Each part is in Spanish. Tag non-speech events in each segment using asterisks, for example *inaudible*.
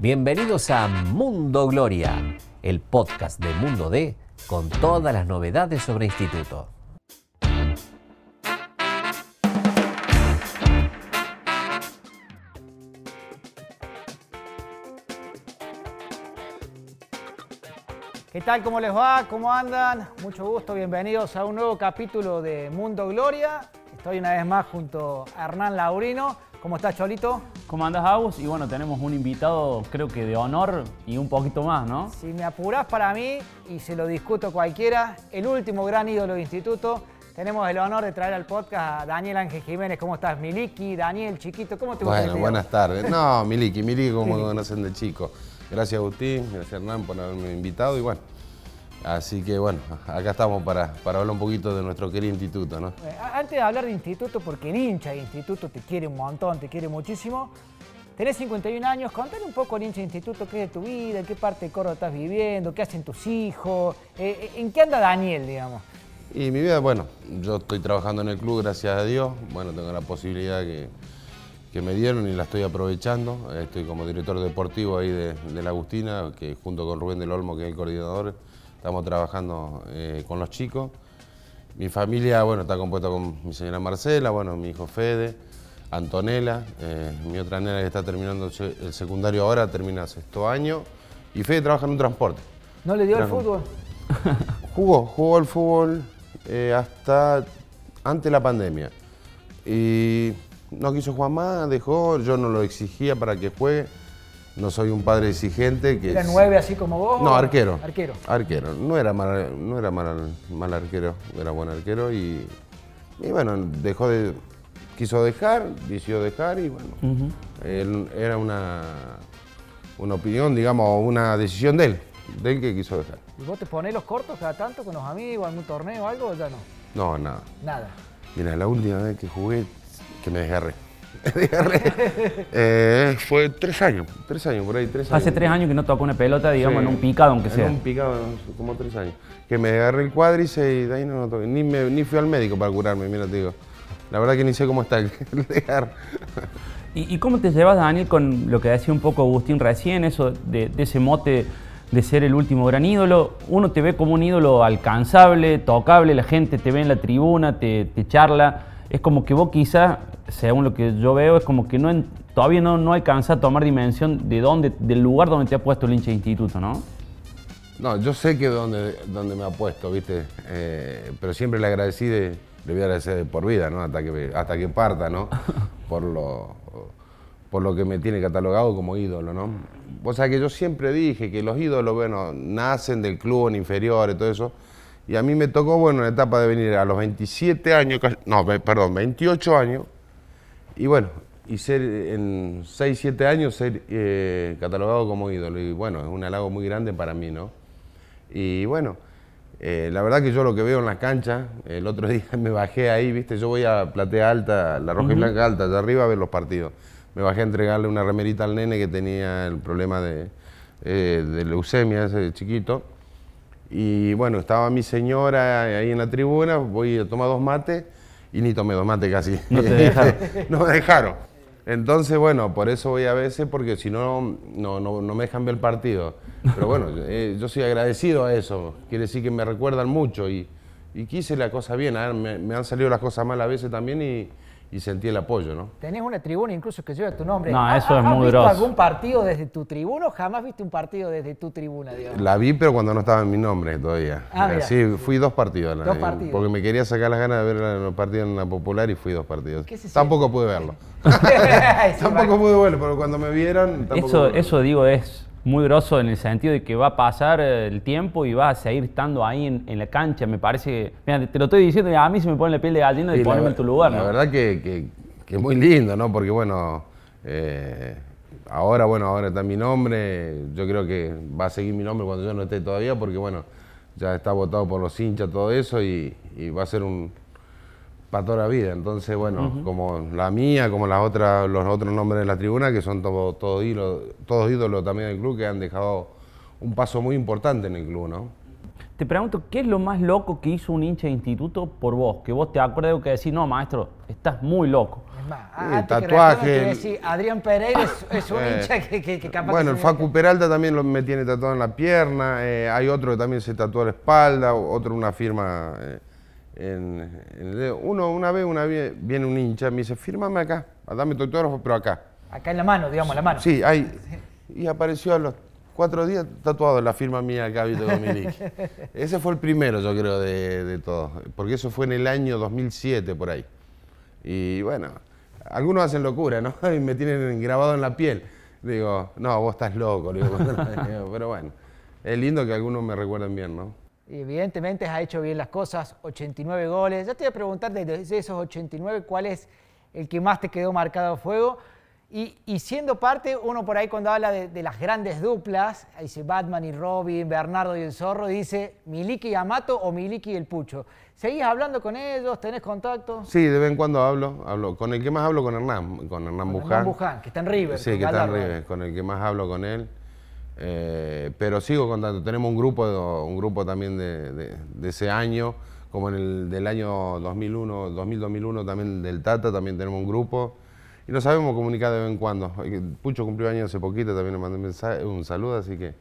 Bienvenidos a Mundo Gloria, el podcast de Mundo D con todas las novedades sobre instituto. ¿Qué tal? ¿Cómo les va? ¿Cómo andan? Mucho gusto, bienvenidos a un nuevo capítulo de Mundo Gloria. Estoy una vez más junto a Hernán Laurino. ¿Cómo estás, Cholito? ¿Cómo andás, Agus? Y bueno, tenemos un invitado, creo que de honor y un poquito más, ¿no? Si me apurás para mí, y se lo discuto cualquiera, el último gran ídolo de instituto, tenemos el honor de traer al podcast a Daniel Ángel Jiménez. ¿Cómo estás, Miliki? Daniel, chiquito, ¿cómo te Bueno, buenas tardes. No, *laughs* Miliki, Miliki como me conocen de chico. Gracias Agustín, gracias Hernán por haberme invitado y bueno, así que bueno, acá estamos para, para hablar un poquito de nuestro querido instituto, ¿no? Eh, Antes de hablar de instituto, porque el hincha de instituto te quiere un montón, te quiere muchísimo, tenés 51 años, contale un poco al hincha de instituto qué es de tu vida, en qué parte de Córdoba estás viviendo, qué hacen tus hijos, eh, en qué anda Daniel, digamos. Y mi vida, bueno, yo estoy trabajando en el club, gracias a Dios, bueno, tengo la posibilidad que, que me dieron y la estoy aprovechando. Estoy como director deportivo ahí de, de la Agustina, que junto con Rubén del Olmo, que es el coordinador, estamos trabajando eh, con los chicos. Mi familia, bueno, está compuesta con mi señora Marcela, bueno, mi hijo Fede, Antonella, eh, mi otra nena que está terminando el se- el secundario ahora, termina sexto año, y Fede trabaja en un transporte. ¿No le dio Claro. fútbol? *laughs* Jugó, jugó al fútbol eh, hasta antes de la pandemia. Y no quiso jugar más, dejó, yo no lo exigía para que juegue. No soy un padre exigente. Que ¿Era nueve así como vos? No, arquero. Arquero. Arquero. No era mal, no era mal, mal arquero, era buen arquero y, y bueno, dejó de. Quiso dejar, decidió dejar y bueno. él- era una, una opinión, digamos, una decisión de él, de él que quiso dejar. ¿Y vos te ponés los cortos cada tanto con los amigos, algún torneo o algo o ya no? No, nada. Nada. Mira, la última vez que jugué, que me desgarré. *laughs* Eh, fue tres años, tres años, por ahí, tres años. Hace tres años que no toca una pelota, digamos, Sí. en un picado, aunque En sea. un picado, como tres años. Que me agarré el cuádriceps y de ahí no toqué. Ni, me- ni fui al médico para curarme, mira, te digo. La verdad que ni sé cómo está el, *laughs* desgarre. ¿Y, y cómo te llevas, Daniel, con lo que decía un poco Agustín recién, eso de, de ese mote de ser el último gran ídolo? Uno te ve como un ídolo alcanzable, tocable, la gente te ve en la tribuna, te, te charla. Es como que vos quizás, según lo que yo veo, es como que no todavía no, no alcanza a tomar dimensión de dónde, del lugar donde te ha puesto el hincha de instituto, ¿no? No, yo sé que dónde, dónde me ha puesto, ¿viste? Eh, pero siempre le agradecí, de, le voy a agradecer de por vida, ¿no? Hasta que, hasta que parta, ¿no? *laughs* Por lo, por lo que me tiene catalogado como ídolo, ¿no? O sea que yo siempre dije que los ídolos, bueno, nacen del club en inferiores, todo eso. Y a mí me tocó, bueno, la etapa de venir a los 27 años, no, perdón, 28 años, y bueno, y ser en 6, 7 años ser eh, catalogado como ídolo. Y bueno, es un halago muy grande para mí, ¿no? Y bueno, eh, la verdad que yo lo que veo en la cancha, el otro *laughs* día me bajé ahí, ¿viste? Yo voy a Platea Alta, la Roja y Blanca Alta, allá arriba a ver los partidos. Me bajé a entregarle una remerita al nene que tenía el problema de, eh, de leucemia, ese chiquito. Y bueno, estaba mi señora ahí en la tribuna, voy a tomar dos mates y ni tomé dos mates casi. *laughs* No te dejaron. *laughs* no me dejaron. Entonces, bueno, por eso voy a veces, porque si no, no, no, no me dejan ver el partido. Pero bueno, *laughs* eh, yo soy agradecido a eso. Quiere decir que me recuerdan mucho y, y quise la cosa bien. A ver, me, me han salido las cosas mal a veces también y, y sentí el apoyo, ¿no? Tenés una tribuna incluso que lleva tu nombre. No, ¿Ha- eso es ¿Has muy visto grosso. algún partido desde tu tribuna o jamás viste un partido desde tu tribuna, digamos? La vi, pero cuando no estaba en mi nombre todavía. Ah, mira. sí, fui dos partidos. la- Dos partidos. Porque me quería sacar las ganas de ver los partidos en la popular y fui dos partidos. ¿Qué se Tampoco pude verlo. *laughs* *laughs* Tampoco pude verlo, pero cuando me vieron. tampoco Eso, eso digo es muy grosso en el sentido de que va a pasar eh, el tiempo y vas a seguir estando ahí en, en la cancha. Me parece que, mira, te lo estoy diciendo y a mí se me pone la piel de gallina de Sí, ponerme en tu lugar. La ¿no? verdad que, que, que es muy lindo, ¿no? Porque bueno, eh, ahora, bueno, ahora está mi nombre. Yo creo que va a seguir mi nombre cuando yo no esté todavía, porque bueno, ya está votado por los hinchas todo eso y, y va a ser un para toda la vida. Entonces, bueno, como la mía, como las otras, los otros nombres de la tribuna, que son todo- todos ídolos, todos ídolos también del club, que han dejado un paso muy importante en el club, ¿no? Te pregunto, ¿qué es lo más loco que hizo un hincha de instituto por vos? Que vos te acuerdas de que decís, no, maestro, estás muy loco. Es más, que tatuaje, el- decir, Adrián Pereira es, es un *laughs* Eh, hincha que, que, que capaz Bueno, que el Facu Peralta también lo- me tiene tatuado en la pierna. eh, hay otro que también se tatuó la espalda, otro una firma eh, en, en el dedo. Uno, una vez, una vez viene un hincha, me dice, fírmame acá, dame tu autógrafo, pero acá. Acá en la mano, digamos, la mano. Sí, hay. Y apareció a los cuatro días tatuado la firma mía acá, Vito Dominic. *laughs* Ese fue el primero, yo creo, de, de todos. Porque eso fue en el año 2007, por ahí. Y bueno, algunos hacen locura, ¿no? *laughs* Y me tienen grabado en la piel. Digo, no, vos estás loco. digo, *laughs* pero bueno, es lindo que algunos me recuerden bien, ¿no? Evidentemente has hecho bien las cosas, 89 goles. Ya te voy a preguntar de, esos 89, ¿cuál es el que más te quedó marcado a fuego? Y, y siendo parte, uno por ahí cuando habla de, de las grandes duplas, ahí dice Batman y Robin, Bernardo y el Zorro, dice Miliki y Amato o Miliki y el Pucho. ¿Seguís hablando con ellos? ¿Tenés contacto? Sí, de vez en cuando hablo. hablo con el que más hablo con Hernán, con Hernán Con Buján. Hernán Buján, que está en River, Sí, que está en. River, con el que más hablo con él. Eh, pero sigo contando. Tenemos un grupo, un grupo también de, ese año, como en el del año 2001, 2000-2001 también del Tata, también tenemos un grupo. Y nos sabemos comunicar de vez en cuando. Pucho cumplió años hace poquito, también le mandé un, mensaje, un saludo, así que,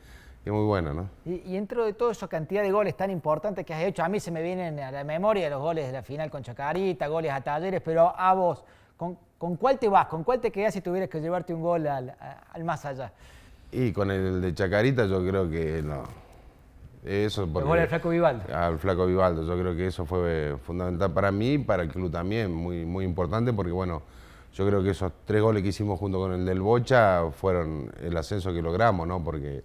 que muy bueno, ¿no? Y, y dentro de toda esa cantidad de goles tan importantes que has hecho, a mí se me vienen a la memoria los goles de la final con Chacarita, goles a Talleres, pero a vos, ¿con, con cuál te vas? ¿Con cuál te quedás si tuvieras que llevarte un gol al, al más allá? Y con el de Chacarita yo creo que no. Eso porque, del Flaco Vivaldo. Al Flaco Vivaldo, yo creo que eso fue fundamental para mí y para el club también, muy, muy importante porque bueno, yo creo que esos tres goles que hicimos junto con el del Bocha fueron el ascenso que logramos, ¿no? Porque,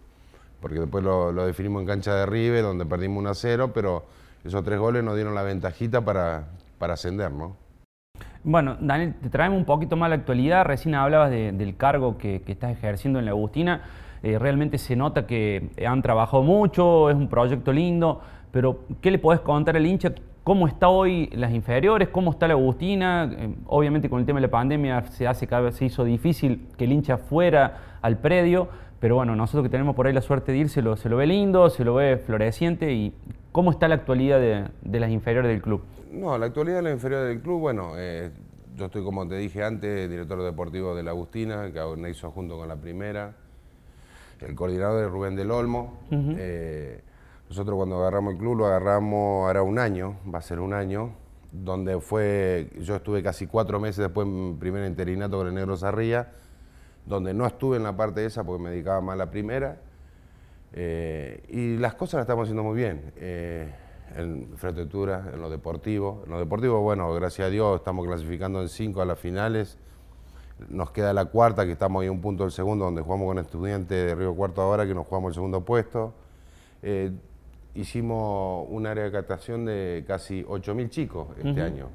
porque después lo, lo definimos en cancha de River, donde perdimos 1 a 0, pero esos tres goles nos dieron la ventajita para, para ascender, ¿no? Bueno, Daniel, te traemos un poquito más la actualidad. Recién hablabas de- del cargo que, estás ejerciendo en la Agustina. Eh, realmente se nota que han trabajado mucho, es un proyecto lindo, pero ¿qué le podés contar al hincha? ¿Cómo está hoy las inferiores? ¿Cómo está la Agustina? Eh, obviamente con el tema de la pandemia se, hace cada vez se hizo difícil que el hincha fuera al predio, pero bueno, nosotros que tenemos por ahí la suerte de ir, se lo, se lo ve lindo, se lo ve floreciente. ¿Y cómo está la actualidad de las inferiores del club? No, la actualidad de la inferior del club, bueno, eh, yo estoy, como te dije antes, director deportivo de la Agustina, que organizo junto con la primera, el coordinador es Rubén del Olmo. Eh, nosotros cuando agarramos el club lo agarramos ahora un año, va a ser un año, donde fue, yo estuve casi cuatro meses después en primer interinato con el Negro Zarría, donde no estuve en la parte esa porque me dedicaba más a la primera. Eh, y las cosas las estamos haciendo muy bien. Eh, en infraestructura, en lo deportivo. En lo deportivo, bueno, gracias a Dios estamos clasificando en cinco a las finales. Nos queda la cuarta, que estamos ahí a un punto del segundo, donde jugamos con estudiantes de Río Cuarto ahora, que nos jugamos el segundo puesto. Eh, hicimos un área de captación de casi 8.000 chicos este año,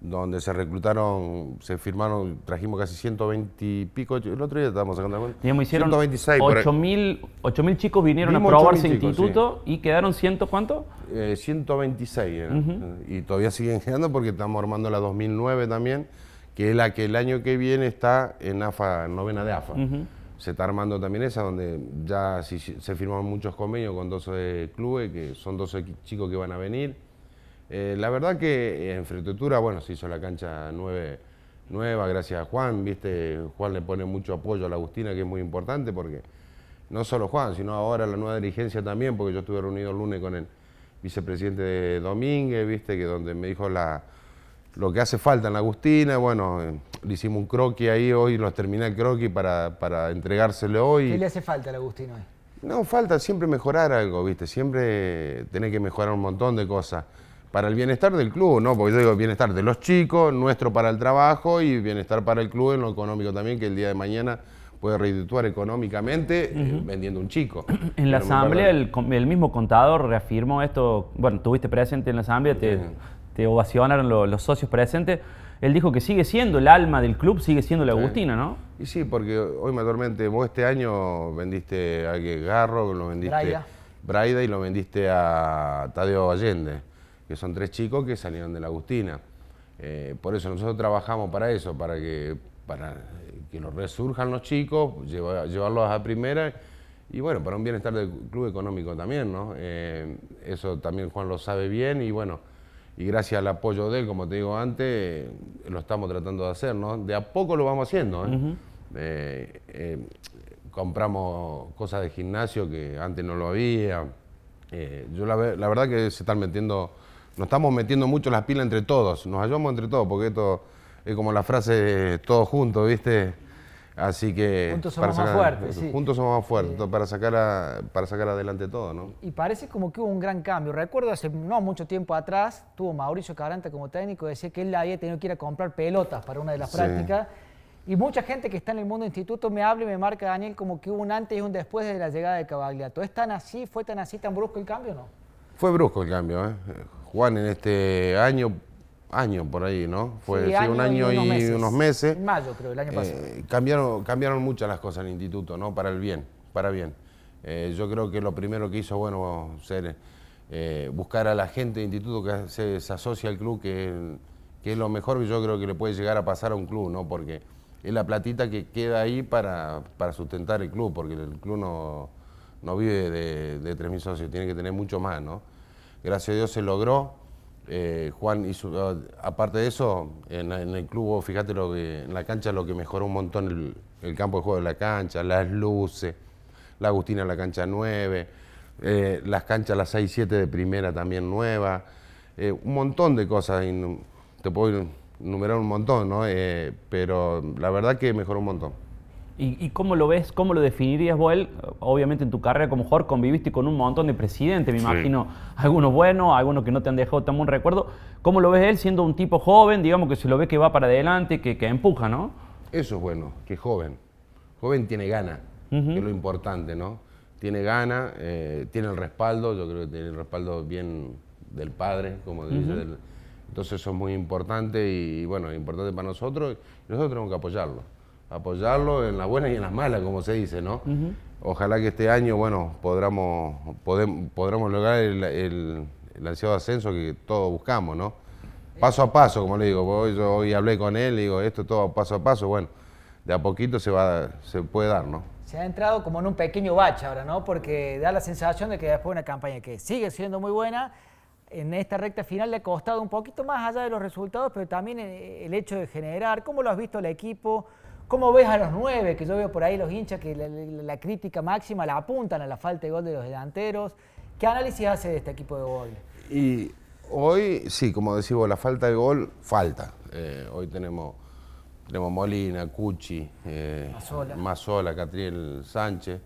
donde se reclutaron, se firmaron, trajimos casi 120 y pico, el otro día estábamos sacando la cuenta. Digamos, hicieron 126 por ahí. 8.000 8.000 chicos vinieron Vimos a probarse 8.000 chicos, instituto y quedaron ciento cuánto? Eh, 126 eran. y todavía siguen quedando porque estamos armando la 2009 también, que es la que el año que viene está en AFA, en novena de AFA. Se está armando también esa, donde ya se firmaron muchos convenios con 12 clubes, que son 12 qui- chicos que van a venir. Eh, la verdad que en infraestructura, bueno, se hizo la cancha nueve- nueva, gracias a Juan, viste, Juan le pone mucho apoyo a la Agustina, que es muy importante porque no solo Juan, sino ahora la nueva dirigencia también, porque yo estuve reunido el lunes con el vicepresidente de Domínguez, viste, que donde me dijo la, lo que hace falta en la Agustina, bueno, eh, le hicimos un croquis ahí hoy, los terminé el croquis para, para entregárselo hoy. ¿Qué le hace falta al Agustín hoy? No, falta siempre mejorar algo, ¿viste? Siempre tenés que mejorar un montón de cosas. Para el bienestar del club, ¿no? Porque yo digo bienestar de los chicos, nuestro para el trabajo y bienestar para el club en lo económico también, que el día de mañana puede redituar económicamente eh, vendiendo un chico. *clears throat* En la Pero asamblea el, mismo contador reafirmó esto, bueno, estuviste presente en la asamblea, te, ovacionaron lo- los socios presentes. Él dijo que sigue siendo el alma del club, sigue siendo la Agustina, ¿no? Y sí, porque hoy mayormente vos este año vendiste a que Garro, lo vendiste Braida. Braida y lo vendiste a Tadeo Allende, que son tres chicos que salieron de la Agustina. Eh, por eso nosotros trabajamos para eso, para que, para que los resurjan los chicos, lleva- llevarlos a primera y bueno, para un bienestar del club económico también, ¿no? Eh, eso también Juan lo sabe bien y bueno, y gracias al apoyo de él, como te digo antes, lo estamos tratando de hacer, ¿no? De a poco lo vamos haciendo, ¿eh? Eh, eh, compramos cosas de gimnasio que antes no lo había. Eh, yo la verdad que se están metiendo, nos estamos metiendo mucho las pilas entre todos, nos ayudamos entre todos, porque esto es como la frase todos juntos, ¿viste? Así que... Juntos somos más fuertes, sí. Juntos somos más fuertes, para, sacar a- para sacar adelante todo, ¿no? Y parece como que hubo un gran cambio. Recuerdo hace no mucho tiempo atrás, tuvo Mauricio Caranta como técnico, decía que él había tenido que ir a comprar pelotas para una de las Sí. prácticas. Y mucha gente que está en el mundo instituto me habla y me marca, Daniel, como que hubo un antes y un después de la llegada de Cavagliato. ¿Es tan así, fue tan así, tan brusco el cambio o no? Fue brusco el cambio, ¿eh? Juan en este año, año por ahí, ¿no? Fue Sí, sí, un año y unos meses. En mayo, creo, el año pasado. Eh, cambiaron, cambiaron muchas las cosas en el instituto, ¿no? Para el bien, para bien. Eh, yo creo que lo primero que hizo, bueno, ser, eh, buscar a la gente del instituto que se, se asocia al club, que, que es lo mejor que yo creo que le puede llegar a pasar a un club, ¿no? Porque es la platita que queda ahí para, para sustentar el club, porque el club no, no vive de, de 3.000 socios, tiene que tener mucho más, ¿no? Gracias a Dios se logró. Eh, Juan hizo, aparte de eso, en, el club, fíjate lo que, en la cancha lo que mejoró un montón el, el campo de juego de la cancha, las luces, la Agustina la cancha 9, eh, las canchas, las 6 7 de primera también nueva, eh, un montón de cosas, y te puedo enumerar un montón, ¿no? Pero la verdad que mejoró un montón. ¿Y, y cómo lo ves, cómo lo definirías vos? Obviamente en tu carrera como jugador conviviste con un montón de presidentes, me Sí. imagino, algunos buenos, algunos que no te han dejado tan buen recuerdo. ¿Cómo lo ves él siendo un tipo joven, digamos que se lo ve que va para adelante, que, que empuja, ¿no? Eso es bueno, que es joven. Joven tiene gana, que es lo importante, ¿no? Tiene gana, eh, tiene el respaldo, yo creo que tiene el respaldo bien del padre, como dice. del- entonces eso es muy importante y, bueno, importante para nosotros y nosotros tenemos que apoyarlo. Apoyarlo en las buenas y en las malas, como se dice, ¿no? Ojalá que este año, bueno, podamos, lograr el, el- el ansiado ascenso que todos buscamos, ¿no? Paso a paso, como le digo, hoy, yo hoy hablé con él y digo, esto todo paso a paso, bueno, de a poquito se, va, se puede dar, ¿no? Se ha entrado como en un pequeño bache ahora, ¿no? Porque da la sensación de que después de una campaña que sigue siendo muy buena, en esta recta final le ha costado un poquito más allá de los resultados, pero también eh, el hecho de generar. ¿Cómo lo has visto el equipo? ¿Cómo ves a los nueve? Que yo veo por ahí los hinchas que la, la- la crítica máxima la apuntan a la falta de gol de los delanteros. ¿Qué análisis hace de este equipo de gol? Y hoy, sí, como decimos, la falta de gol, falta. Eh, hoy tenemos, tenemos Molina, Cuchi, eh. Mazzola, Catriel Sánchez,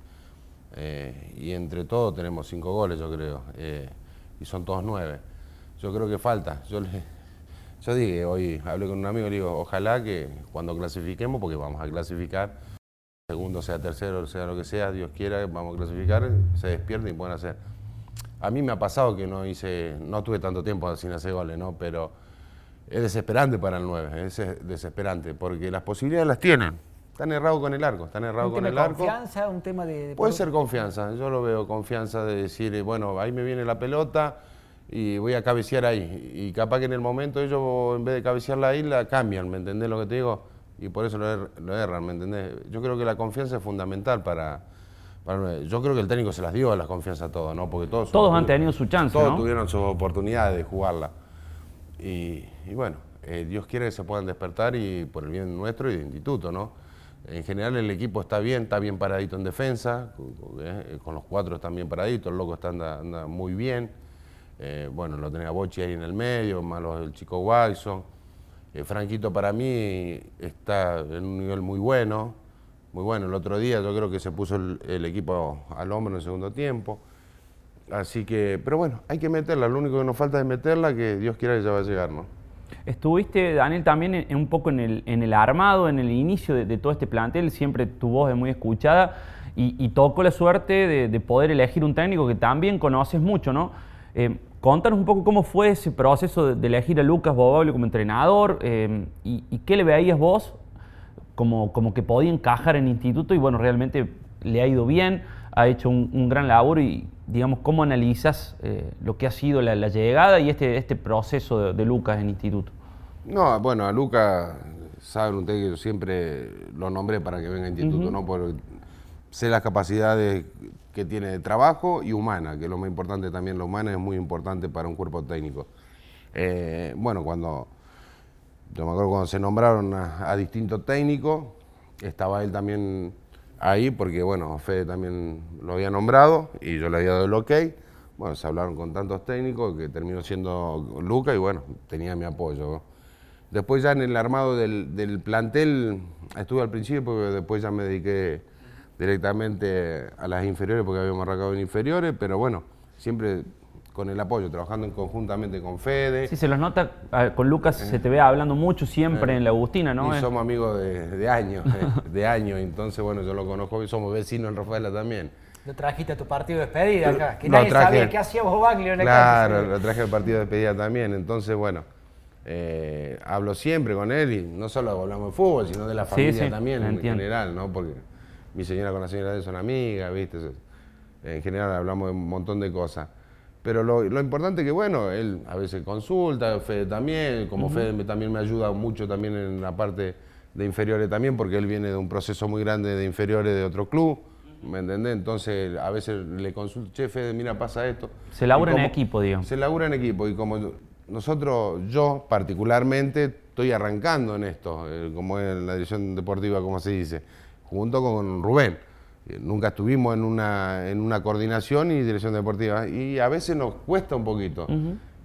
eh, y entre todos tenemos cinco goles, yo creo, eh, y son todos nueve. Yo creo que falta. Yo, le, yo dije, hoy hablé con un amigo y le digo, ojalá que cuando clasifiquemos, porque vamos a clasificar, segundo sea tercero, sea lo que sea, Dios quiera, vamos a clasificar, se despierten y pueden hacer. A mí me ha pasado que no hice, no tuve tanto tiempo sin hacer goles, ¿no? Pero es desesperante para el 9, es desesperante, porque las posibilidades las tienen. Están errados con el arco, están errados ¿Un con el arco. confianza? ¿Un tema de...? de- Puede ser confianza, yo lo veo confianza de decir, bueno, ahí me viene la pelota y voy a cabecear ahí. Y capaz que en el momento ellos, en vez de cabecearla ahí, la cambian, ¿me entendés lo que te digo? Y por eso lo, er- lo erran, ¿me entendés? Yo creo que la confianza es fundamental para. Yo creo que el técnico se las dio a la confianza a todos, ¿no? Porque todos, Todos han tenido su chance, Todos ¿no? tuvieron sus oportunidades de jugarla. Y, y bueno, eh, Dios quiere que se puedan despertar y por el bien nuestro y del instituto, ¿no? En general el equipo está bien, está bien paradito en defensa, con, eh, con los cuatro están bien paraditos, el loco está, anda, anda muy bien. Eh, bueno, lo tenía Bochi ahí en el medio, más los del chico Watson. Eh, Franquito para mí está en un nivel muy bueno, muy bueno. El otro día yo creo que se puso el, equipo al hombro en el segundo tiempo. Así que, pero bueno, hay que meterla, lo único que nos falta es meterla, que Dios quiera que ya va a llegar, ¿no? Estuviste, Daniel, también un poco en el, en el armado, en el inicio de, de todo este plantel, siempre tu voz es muy escuchada y, y tocó la suerte de, de poder elegir un técnico que también conoces mucho, ¿no? Eh, contanos un poco cómo fue ese proceso de, de elegir a Lucas Bobable como entrenador eh, y, y qué le veías vos como, como que podía encajar en el instituto y bueno, realmente le ha ido bien, ha hecho un, un gran labor y digamos, ¿cómo analizas eh, lo que ha sido la, la llegada y este, este proceso de, de Lucas en instituto? No, bueno, a Luca, saben ustedes que yo siempre lo nombré para que venga a instituto, ¿no? Porque sé las capacidades que tiene de trabajo y humana, que lo más importante también, lo humana es muy importante para un cuerpo técnico. Eh, bueno, cuando, yo me acuerdo cuando se nombraron a, distintos técnicos, estaba él también ahí, porque bueno, Fede también lo había nombrado y yo le había dado el ok. Bueno, se hablaron con tantos técnicos que terminó siendo Luca y bueno, tenía mi apoyo. Después ya en el armado del, del plantel estuve al principio, porque después ya me dediqué directamente a las inferiores porque habíamos arrancado en inferiores, pero bueno, siempre con el apoyo, trabajando conjuntamente con Fede. Sí, se los nota, con Lucas se te ve hablando mucho siempre eh, en la Agustina, ¿no? Y somos amigos de, años, de años, entonces bueno, yo lo conozco y somos vecinos en Rafaela también. Lo trajiste a tu partido de despedida acá, que nadie sabía qué hacía vos Baglio en el Claro, lo traje al partido de despedida también, entonces bueno, eh, hablo siempre con él y no solo hablamos de fútbol, sino de la familia también en general, ¿no? Porque mi señora con la señora de son amigas, ¿viste? En general hablamos de un montón de cosas. Pero lo, importante es que, bueno, él a veces consulta, Fede también, como Fede también me ayuda mucho también en la parte de inferiores también, porque él viene de un proceso muy grande de inferiores de otro club, ¿me entendés? Entonces a veces le consulto, che, Fede, mira, pasa esto. Se labura en equipo, digo. Se labura en equipo y como nosotros, yo particularmente, estoy arrancando en esto, eh, como es la dirección deportiva, como se dice junto con Rubén. Eh, nunca estuvimos en una, en una coordinación y dirección deportiva. Y a veces nos cuesta un poquito,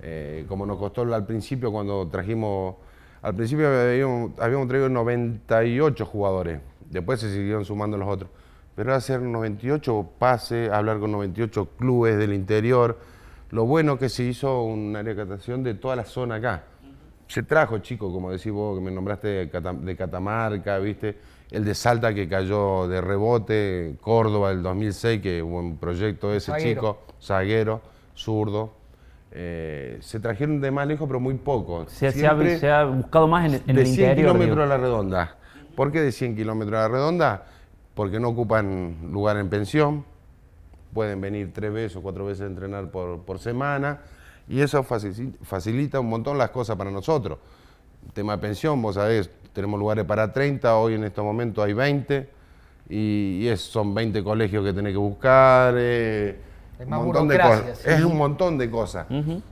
eh, como nos costó al principio cuando trajimos, al principio habíamos, traído 98 jugadores, después se siguieron sumando los otros. Pero hacer 98 pases, hablar con 98 clubes del interior, lo bueno que se hizo una área de toda la zona acá. Se trajo, chicos, como decís vos, que me nombraste de Catamarca, ¿viste? El de Salta que cayó de rebote, Córdoba el 2006, que hubo un proyecto de ese chico, zaguero, zurdo. Eh, se trajeron de más lejos, pero muy poco. Se, ha, buscado más en, en de el 100 kilómetros a la redonda. ¿Por qué de 100 kilómetros a la redonda? Porque no ocupan lugar en pensión, pueden venir tres veces o cuatro veces a entrenar por, por semana, y eso facilita un montón las cosas para nosotros. Tema de pensión, vos sabés, tenemos lugares para 30, hoy en este momento hay 20, y, son 20 colegios que tenés que buscar. Eh, un montón de cosas. Es un montón de cosas.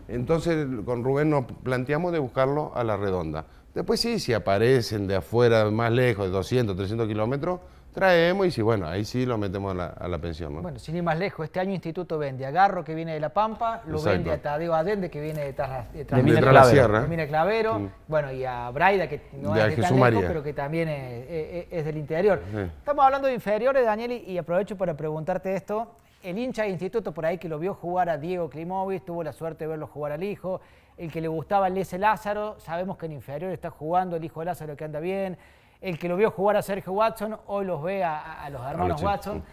Entonces con Rubén nos planteamos de buscarlo a la redonda. Después sí, si aparecen de afuera, más lejos, de 200, 300 kilómetros, traemos y si bueno, ahí sí lo metemos a la, pensión. Bueno, sin ir más lejos, este año Instituto vende a Garro que viene de La Pampa, lo vende a Tadeo Adende que viene de, tras, de, la Sierra. De Mina Clavero, bueno, y a Braida que no es de tan lejos, pero que también es, del interior. Estamos hablando de inferiores, Daniel, y aprovecho para preguntarte esto. El hincha de Instituto por ahí que lo vio jugar a Diego Klimovic, tuvo la suerte de verlo jugar al hijo. El que le gustaba el Lázaro, sabemos que en inferior está jugando el hijo de Lázaro que anda bien el que lo vio jugar a Sergio Watson, hoy los ve a, los hermanos Watson.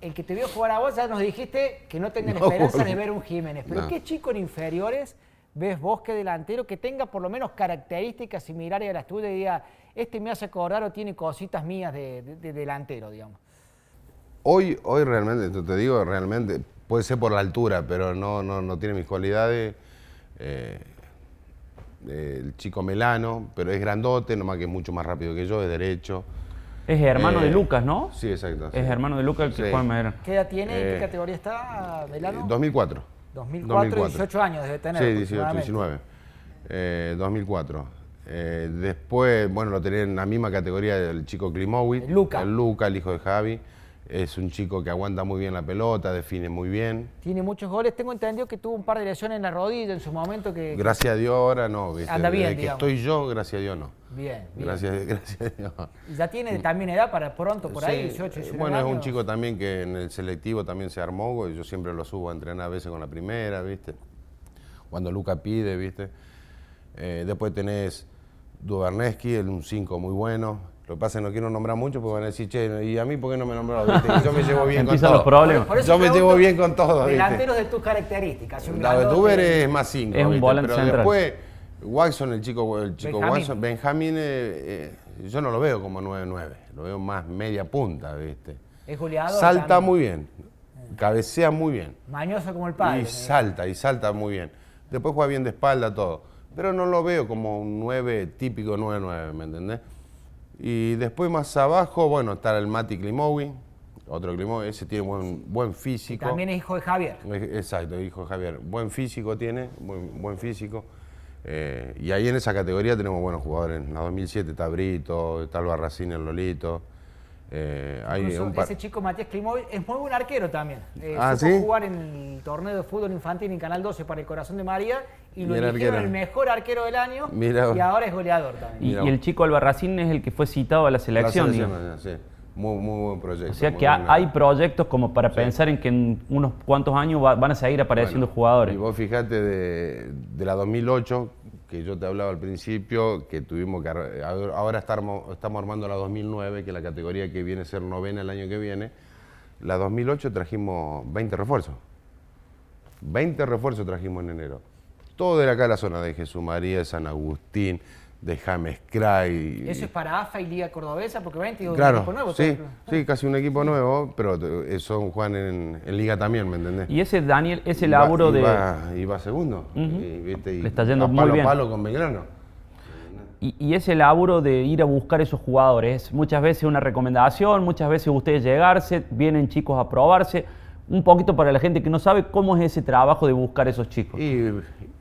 El que te vio jugar a vos, ya nos dijiste que no tengan esperanza de ver un Jiménez. Pero ¿qué chico en inferiores ves vos que delantero que tenga por lo menos características similares a las tuyas y diga, este me hace acordar o tiene cositas mías de, delantero, digamos? Hoy, hoy realmente, te digo, realmente, puede ser por la altura, pero no, no, no tiene mis cualidades. Eh, el chico Melano, pero es grandote, nomás que es mucho más rápido que yo, es derecho. Es hermano de eh, Lucas, ¿no? Sí, exacto. Es hermano de Lucas el que juega en Madera. ¿Qué edad tiene? ¿En qué eh, categoría está Melano? 2004. 2004, 18 años debe tener. Sí, 18, 19. 2004. después, bueno, lo tenía en la misma categoría del chico Klimovic. Luca. El Luca, el hijo de Javi. Es un chico que aguanta muy bien la pelota, define muy bien. Tiene muchos goles. Tengo entendido que tuvo un par de lesiones en la rodilla en su momento que... Gracias a Dios ahora no. ¿viste? Anda bien, que estoy yo, gracias a Dios no. Bien, bien. Gracias, *laughs* gracias a Dios. ¿Y ya tiene también edad para pronto por ahí? 18, 19 Bueno, es un chico también que en el selectivo también se armó. Y yo siempre lo subo a entrenar a veces con la primera, ¿viste? Cuando Luca pide, ¿viste? Eh, después tenés Duberneski, un 5 muy bueno. Lo que pasa es que no quiero nombrar mucho porque van a decir, che, ¿y a mí por qué no me nombraron? Yo me llevo bien *laughs* con todo. los problemas. Yo me llevo bien con todo. Delanteros de tus características. La de Tuber es más 5. Es un volante Pero después, Watson, el chico, el chico Benjamín. Watson, Benjamín, eh, eh, yo no lo veo como 9-9. Lo veo más media punta, ¿viste? Es goleador. Salta muy bien. Cabecea muy bien. Mañoso como el padre. Y salta, y salta muy bien. Después juega bien de espalda, todo. Pero no lo veo como un 9 típico 9-9, ¿me entendés? Y después más abajo, bueno, está el Mati Klimowi, Otro tuvimos, ese tiene buen, buen físico. también es hijo de Javier. Exacto, hijo de Javier. Buen físico tiene, buen, buen físico. Eh, y ahí en esa categoría tenemos buenos jugadores. En la 2007 está Brito, está el Barracín, el Lolito. Eh, hay Incluso un par- ese chico Matías Klimovic es muy buen arquero también. Eh, Ah, supo ¿sí? jugar en el torneo de fútbol infantil en Canal 12 para el Corazón de María y lo eligieron el mejor arquero del año Mira. y ahora es goleador también. Y el chico Albarracín es el que fue citado a la la selección. selección, digamos. sí. Muy, muy buen proyecto. O sea que hay proyectos como para pensar en que en unos cuantos años va- van a seguir apareciendo Bueno, jugadores. Y vos fijate de, de la 2008, que yo te hablaba al principio, que tuvimos que... Ahora estamos, armando la 2009, que es la categoría que viene a ser novena el año que viene. La 2008 trajimos 20 refuerzos. 20 refuerzos trajimos en enero. Todo de acá la zona de Jesús María, de San Agustín, de James Cray. Eso es para AFA y Liga Cordobesa, porque obviamente digo, un Claro, equipo nuevo. sí, sí, casi un equipo nuevo, pero eh, son Juan en, en Liga también, ¿me entendés? Y ese Daniel, ese laburo de... va segundo. y, ¿viste? y Le está yendo a muy palo bien. a palo con Belgrano. Y, y ese laburo de ir a buscar esos jugadores, muchas veces una recomendación, muchas veces ustedes llegarse, vienen chicos a probarse. Un poquito para la gente que no sabe cómo es ese trabajo de buscar esos chicos. Y,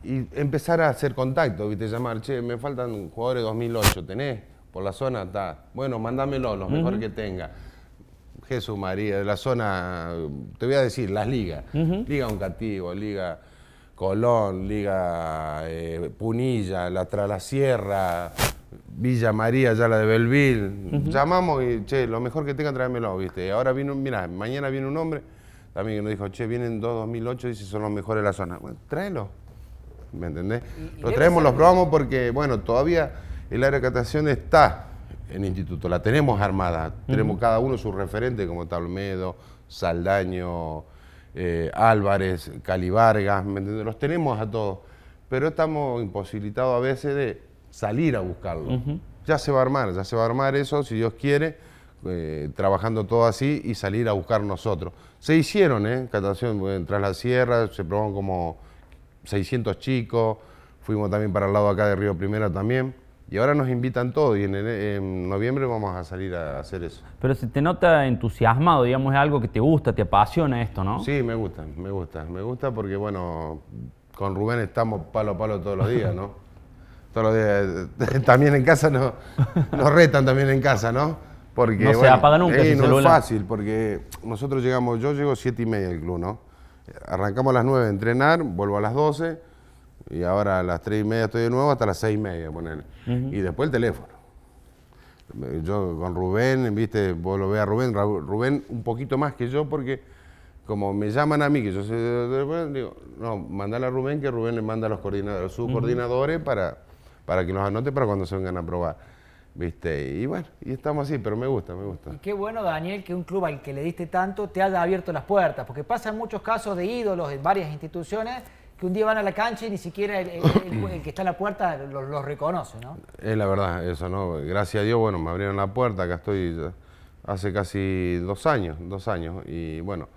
y empezar a hacer contacto, ¿viste? Llamar, che, me faltan jugadores 2008, ¿tenés? Por la zona está. Bueno, mándamelo, los mejores que tenga. Jesús María, de la zona, te voy a decir, las ligas. Liga Uncativo, Liga Colón, Liga eh, Punilla, la Tra la Sierra, Villa María, ya la de Belville. Llamamos y, che, lo mejor que tenga, tráemelo, ¿viste? Ahora vino, mira, mañana viene un hombre también que nos dijo, che, vienen dos 2008, dice, son los mejores de la zona. Bueno, tráelo. ¿Me entendés? Y- y Lo traemos, los probamos porque, bueno, todavía el área de captación está en el instituto, la tenemos armada. Tenemos cada uno su referente, como está Olmedo, Saldaño, eh, Álvarez, Cali Vargas, ¿me entendés? Los tenemos a todos. Pero estamos imposibilitados a veces de salir a buscarlo. Ya se va a armar, ya se va a armar eso, si Dios quiere, eh, trabajando todo así y salir a buscar nosotros. Se hicieron, ¿eh? Captación eh, tras la sierra, se probaron como 600 chicos, fuimos también para el lado acá de Río Primero también, y ahora nos invitan todos y en, en noviembre vamos a salir a hacer eso. Pero se te nota entusiasmado, digamos, es algo que te gusta, te apasiona esto, ¿no? Sí, me gusta, me gusta, me gusta porque bueno, con Rubén estamos palo a palo todos los días, ¿no? *laughs* Todos los días, *laughs* también en casa nos, nos retan también en casa, ¿no? Porque, No se apaga nunca eh, no celular. es fácil, porque nosotros llegamos, yo llego siete y media al club, ¿no? Arrancamos a las 9 a entrenar, vuelvo a las 12 y ahora a las 3 y media estoy de nuevo hasta las 6 y media, ponele. Y después el teléfono. Yo con Rubén, viste, vos lo ves a Rubén, Rubén un poquito más que yo porque como me llaman a mí, que yo sé, de- digo, no, mandale a Rubén que Rubén le manda a los coordinadores, sus coordinadores para, para que los anote para cuando se vengan a probar. ¿Viste? Y bueno, y estamos así, pero me gusta, me gusta. Y qué bueno, Daniel, que un club al que le diste tanto te haya abierto las puertas, porque pasan muchos casos de ídolos en varias instituciones que un día van a la cancha y ni siquiera el, el- el- el que está en la puerta los, los reconoce, ¿no? Es la verdad, eso, ¿no? Gracias a Dios, bueno, me abrieron la puerta, acá estoy hace casi dos años, dos años, y bueno,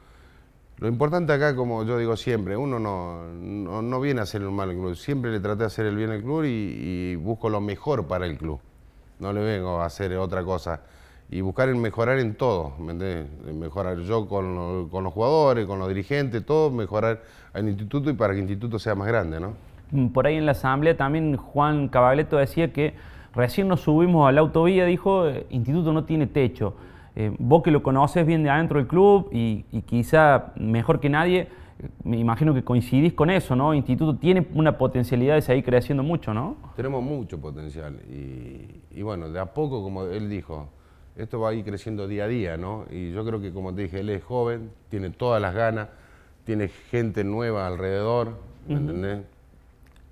lo importante acá, como yo digo siempre, uno no, no, no viene a hacer un mal al club, siempre le traté de hacer el bien al club y, y busco lo mejor para el club, no le vengo a hacer otra cosa. Y buscar el mejorar en todo, ¿me entiendes? Mejorar yo con, con los jugadores, con los dirigentes, todo, mejorar al instituto y para que el instituto sea más grande, ¿no? Mm, Por ahí en la asamblea también Juan Cabagleto decía que recién nos subimos a la autovía, dijo, eh, Instituto no tiene techo. Eh, vos que lo conoces bien de adentro del club y, y quizá mejor que nadie, me imagino que coincidís con eso, ¿no? Instituto tiene una potencialidad de seguir creciendo mucho, ¿no? Tenemos mucho potencial y, y bueno, de a poco, como él dijo, esto va a ir creciendo día a día, ¿no? Y yo creo que, como te dije, él es joven, tiene todas las ganas, tiene gente nueva alrededor, ¿me entendés?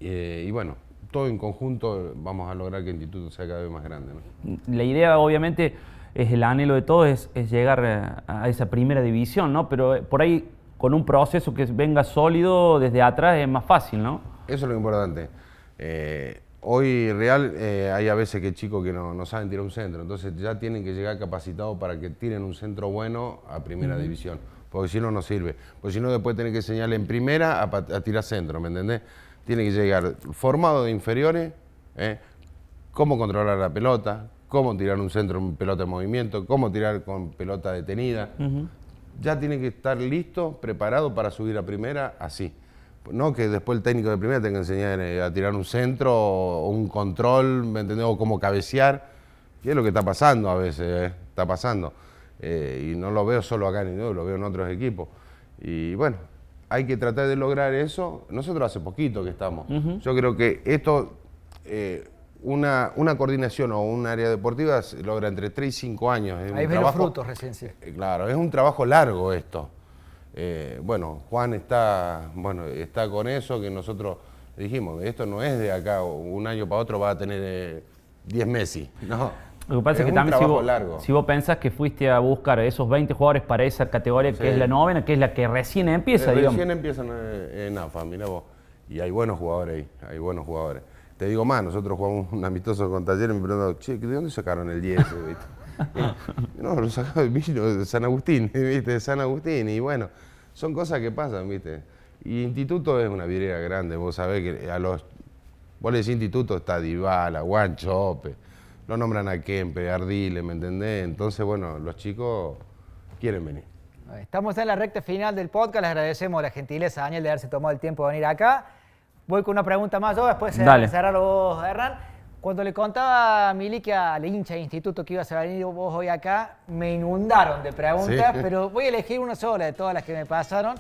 Eh, y bueno, todo en conjunto vamos a lograr que el instituto sea cada vez más grande, ¿no? La idea, obviamente, es el anhelo de todos, es, es llegar eh, a esa primera división, ¿no? Pero eh, por ahí, con un proceso que venga sólido desde atrás, es más fácil, ¿no? Eso es lo importante. Eh, hoy real eh, hay a veces que chicos que no, no saben tirar un centro, entonces ya tienen que llegar capacitados para que tiren un centro bueno a primera división, porque si no, no sirve. Porque si no, después tienen que enseñarle en primera a, tirar centro, ¿me entendés? Tiene que llegar formado de inferiores, ¿eh? cómo controlar la pelota, cómo tirar un centro en pelota en movimiento, cómo tirar con pelota detenida. Ya tiene que estar listo, preparado para subir a primera así. No que después el técnico de primera tenga que enseñar eh, a tirar un centro o un control, ¿me entendés? O cómo cabecear. Y es lo que está pasando a veces, ¿eh? está pasando. Eh, y no lo veo solo acá en lo veo en otros equipos. Y bueno, hay que tratar de lograr eso. Nosotros hace poquito que estamos. Yo creo que esto, eh, una, una, coordinación o un área deportiva se logra entre 3 y 5 años. Es Ahí ven los frutos recién, eh, Claro, es un trabajo largo esto. Eh, bueno, Juan está, bueno, está con eso que nosotros dijimos, esto no es de acá, un año para otro va a tener 10 Messi. No, lo que pasa es, que también si vos, si vos, pensás que fuiste a buscar esos 20 jugadores para esa categoría que es la novena, que es la que recién empieza, eh, digamos. Recién empiezan en AFA, mira vos. Y hay buenos jugadores ahí, hay buenos jugadores. Te digo más, nosotros jugamos un amistoso con Talleres y me preguntaron, che, ¿de dónde sacaron el 10? *laughs* no, lo sacaron de San Agustín, *laughs* ¿viste? De San Agustín. Y bueno, son cosas que pasan, ¿viste? Y Instituto es una vidriera grande, vos sabés que a los... Vos le decís Instituto, está Dybala, Guanchope lo nombran a Kempe, Ardile, ¿me entendés? Entonces, bueno, los chicos quieren venir. Estamos en la recta final del podcast, les agradecemos la gentileza Daniel de haberse tomado el tiempo de venir acá. Voy con una pregunta más yo, después cerrarlo vos, Hernán. Cuando le contaba a Mili que al hincha de instituto que ibas a venir vos hoy acá, me inundaron de preguntas, pero voy a elegir una sola de todas las que me pasaron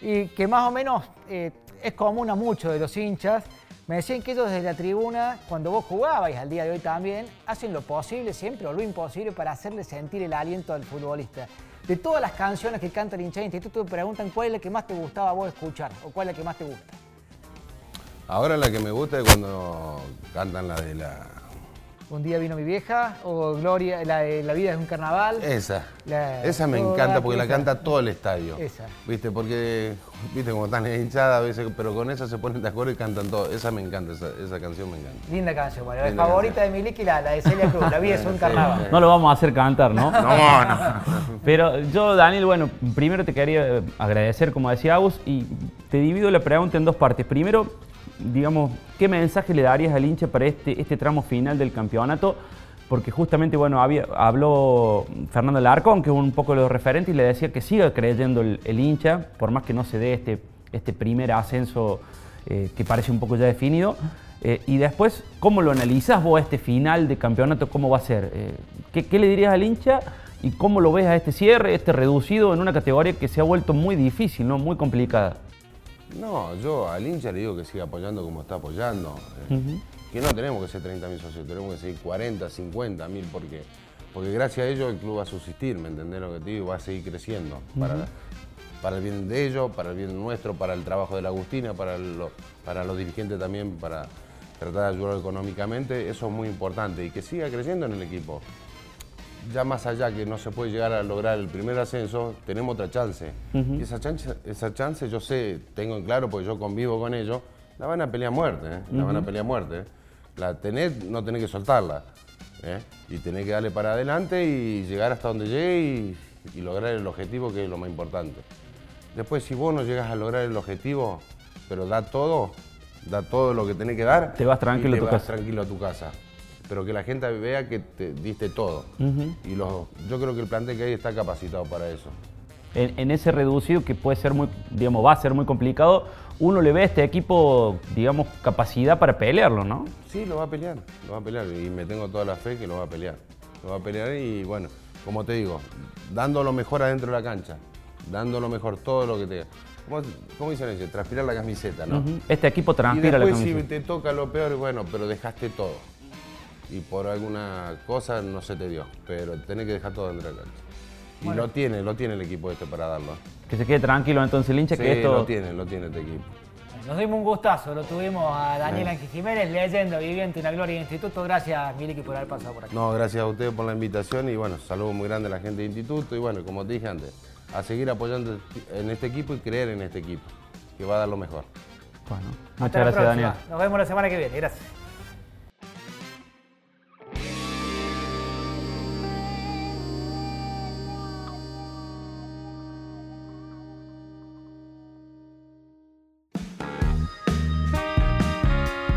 y que más o menos eh, es común a muchos de los hinchas. Me decían que ellos desde la tribuna, cuando vos jugabais al día de hoy también, hacen lo posible siempre o lo imposible para hacerle sentir el aliento al futbolista. De todas las canciones que canta el hincha de instituto, te preguntan cuál es la que más te gustaba a vos escuchar o cuál es la que más te gusta. Ahora la que me gusta es cuando cantan la de la un día vino mi vieja, o Gloria, la, la vida es un carnaval. Esa. esa me encanta porque la canta todo el estadio. Esa. ¿Viste? Porque, viste, como están hinchadas a veces, pero con esa se ponen de acuerdo y cantan todo. Esa me encanta, esa, canción me encanta. Linda canción, bueno. La favorita de Miliki, la, la de Celia Cruz, La vida es *laughs* un carnaval. No lo vamos a hacer cantar, ¿no? *laughs* no, no. Pero yo, Daniel, bueno, primero te quería agradecer, como decía Agus, y te divido la pregunta en dos partes. Primero, digamos, ¿qué mensaje le darías al hincha para este, este tramo final del campeonato? Porque justamente, bueno, habló Fernando Larcón, que es un poco los referentes, y le decía que siga creyendo el, hincha, por más que no se dé este, este primer ascenso eh, que parece un poco ya definido. Eh, y después, ¿cómo lo analizas vos este final de campeonato? ¿Cómo va a ser? Eh, ¿qué, ¿Qué le dirías al hincha? ¿Y cómo lo ves a este cierre, este reducido en una categoría que se ha vuelto muy difícil, ¿no? muy complicada? No, yo al hincha le digo que siga apoyando como está apoyando. Eh, que no tenemos que ser 30.000 socios, tenemos que seguir 40, 50.000 porque, porque gracias a ellos el club va a subsistir, ¿me entendés lo que te digo? Va a seguir creciendo para, para el bien de ellos, para el bien nuestro, para el trabajo de la Agustina, para, para los dirigentes también, para tratar de ayudar económicamente. Eso es muy importante y que siga creciendo en el equipo ya más allá que no se puede llegar a lograr el primer ascenso, tenemos otra chance. Y esa chance, esa chance yo sé, tengo en claro, porque yo convivo con ellos, la van a pelear a muerte, ¿eh? la van a pelear a muerte. La tenés, no tenés que soltarla. ¿eh? Y tenés que darle para adelante y llegar hasta donde llegue y, lograr el objetivo, que es lo más importante. Después, si vos no llegas a lograr el objetivo, pero da todo, da todo lo que tenés que dar, te vas tranquilo, y te vas casa. tranquilo a tu casa pero que la gente vea que te diste todo. Y yo creo que el plantel que hay está capacitado para eso. En, ese reducido que puede ser muy, digamos, va a ser muy complicado, uno le ve a este equipo, digamos, capacidad para pelearlo, ¿no? Sí, lo va a pelear, lo va a pelear y me tengo toda la fe que lo va a pelear. Lo va a pelear y bueno, como te digo, dando lo mejor adentro de la cancha, dando lo mejor todo lo que te... ¿Cómo, dicen ellos? Transpirar la camiseta, ¿no? Este equipo transpira la camiseta. si te toca lo peor, bueno, pero dejaste todo y por alguna cosa no se te dio, pero tenés que dejar todo dentro de la cancha. Y lo tiene, lo tiene el equipo este para darlo. Que se quede tranquilo entonces el hincha sí, que esto... lo tiene, lo tiene este equipo. Nos dimos un gustazo, lo tuvimos a Daniel Ángel Jiménez, leyenda, viviente en la Gloria Instituto. Gracias, Miliki, por haber pasado por aquí. No, gracias a ustedes por la invitación y bueno, saludos muy grande a la gente de Instituto y bueno, como te dije antes, a seguir apoyando en este equipo y creer en este equipo, que va a dar lo mejor. Bueno, muchas gracias, Daniel. Nos vemos la semana que viene. Gracias.